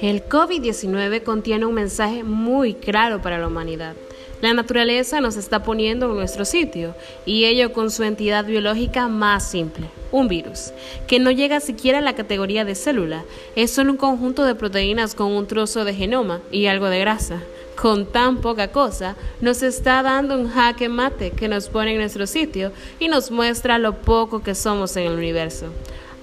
El COVID-19 contiene un mensaje muy claro para la humanidad. La naturaleza nos está poniendo en nuestro sitio, y ello con su entidad biológica más simple, un virus, que no llega siquiera a la categoría de célula, es solo un conjunto de proteínas con un trozo de genoma y algo de grasa. Con tan poca cosa, nos está dando un jaque mate que nos pone en nuestro sitio y nos muestra lo poco que somos en el universo.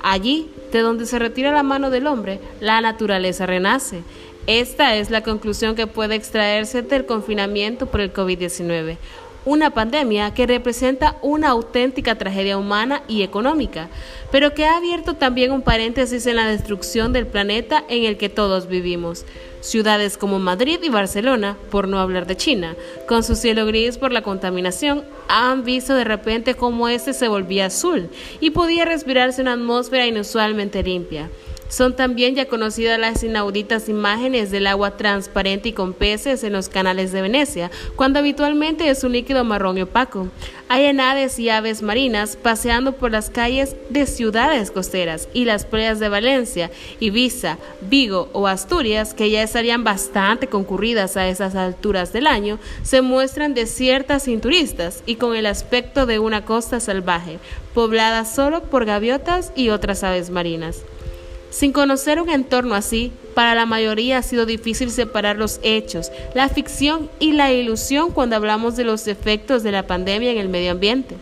Allí, de donde se retira la mano del hombre, la naturaleza renace. Esta es la conclusión que puede extraerse del confinamiento por el COVID-19 una pandemia que representa una auténtica tragedia humana y económica, pero que ha abierto también un paréntesis en la destrucción del planeta en el que todos vivimos. Ciudades como Madrid y Barcelona, por no hablar de China, con su cielo gris por la contaminación, han visto de repente cómo este se volvía azul y podía respirarse una atmósfera inusualmente limpia. Son también ya conocidas las inauditas imágenes del agua transparente y con peces en los canales de Venecia, cuando habitualmente es un líquido marrón y opaco. Hay enades y aves marinas paseando por las calles de ciudades costeras y las playas de Valencia, Ibiza, Vigo o Asturias, que ya estarían bastante concurridas a esas alturas del año, se muestran desiertas sin turistas y con el aspecto de una costa salvaje, poblada solo por gaviotas y otras aves marinas. Sin conocer un entorno así, para la mayoría ha sido difícil separar los hechos, la ficción y la ilusión cuando hablamos de los efectos de la pandemia en el medio ambiente.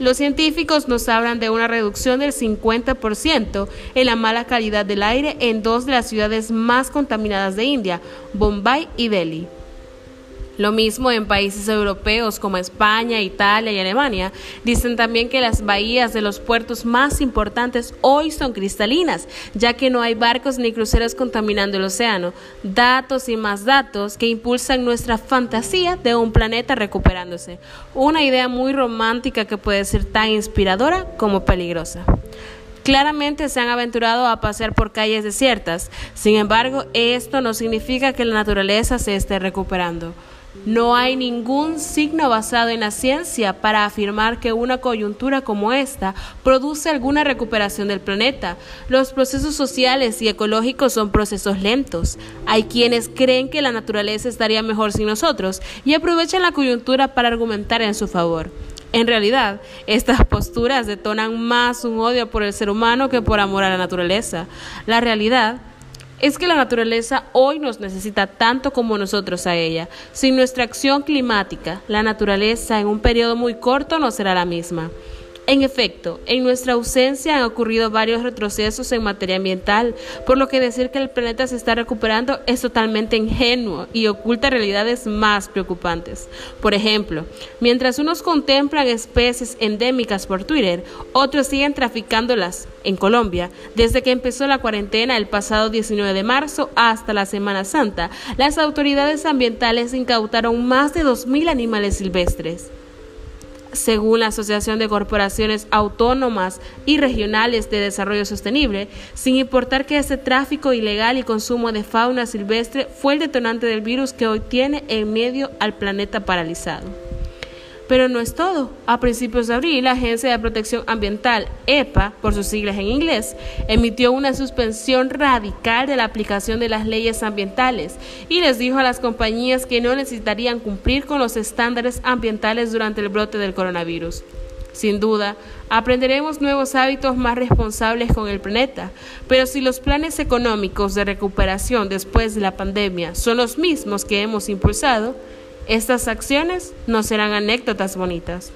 Los científicos nos hablan de una reducción del 50% en la mala calidad del aire en dos de las ciudades más contaminadas de India, Bombay y Delhi. Lo mismo en países europeos como España, Italia y Alemania. Dicen también que las bahías de los puertos más importantes hoy son cristalinas, ya que no hay barcos ni cruceros contaminando el océano. Datos y más datos que impulsan nuestra fantasía de un planeta recuperándose. Una idea muy romántica que puede ser tan inspiradora como peligrosa. Claramente se han aventurado a pasear por calles desiertas, sin embargo, esto no significa que la naturaleza se esté recuperando. No hay ningún signo basado en la ciencia para afirmar que una coyuntura como esta produce alguna recuperación del planeta. Los procesos sociales y ecológicos son procesos lentos. Hay quienes creen que la naturaleza estaría mejor sin nosotros y aprovechan la coyuntura para argumentar en su favor. En realidad, estas posturas detonan más un odio por el ser humano que por amor a la naturaleza. La realidad es que la naturaleza hoy nos necesita tanto como nosotros a ella. Sin nuestra acción climática, la naturaleza en un periodo muy corto no será la misma. En efecto, en nuestra ausencia han ocurrido varios retrocesos en materia ambiental, por lo que decir que el planeta se está recuperando es totalmente ingenuo y oculta realidades más preocupantes. Por ejemplo, mientras unos contemplan especies endémicas por Twitter, otros siguen traficándolas en Colombia. Desde que empezó la cuarentena el pasado 19 de marzo hasta la Semana Santa, las autoridades ambientales incautaron más de 2.000 animales silvestres según la Asociación de Corporaciones Autónomas y Regionales de Desarrollo Sostenible, sin importar que ese tráfico ilegal y consumo de fauna silvestre fue el detonante del virus que hoy tiene en medio al planeta paralizado. Pero no es todo. A principios de abril, la Agencia de Protección Ambiental, EPA, por sus siglas en inglés, emitió una suspensión radical de la aplicación de las leyes ambientales y les dijo a las compañías que no necesitarían cumplir con los estándares ambientales durante el brote del coronavirus. Sin duda, aprenderemos nuevos hábitos más responsables con el planeta, pero si los planes económicos de recuperación después de la pandemia son los mismos que hemos impulsado, estas acciones no serán anécdotas bonitas.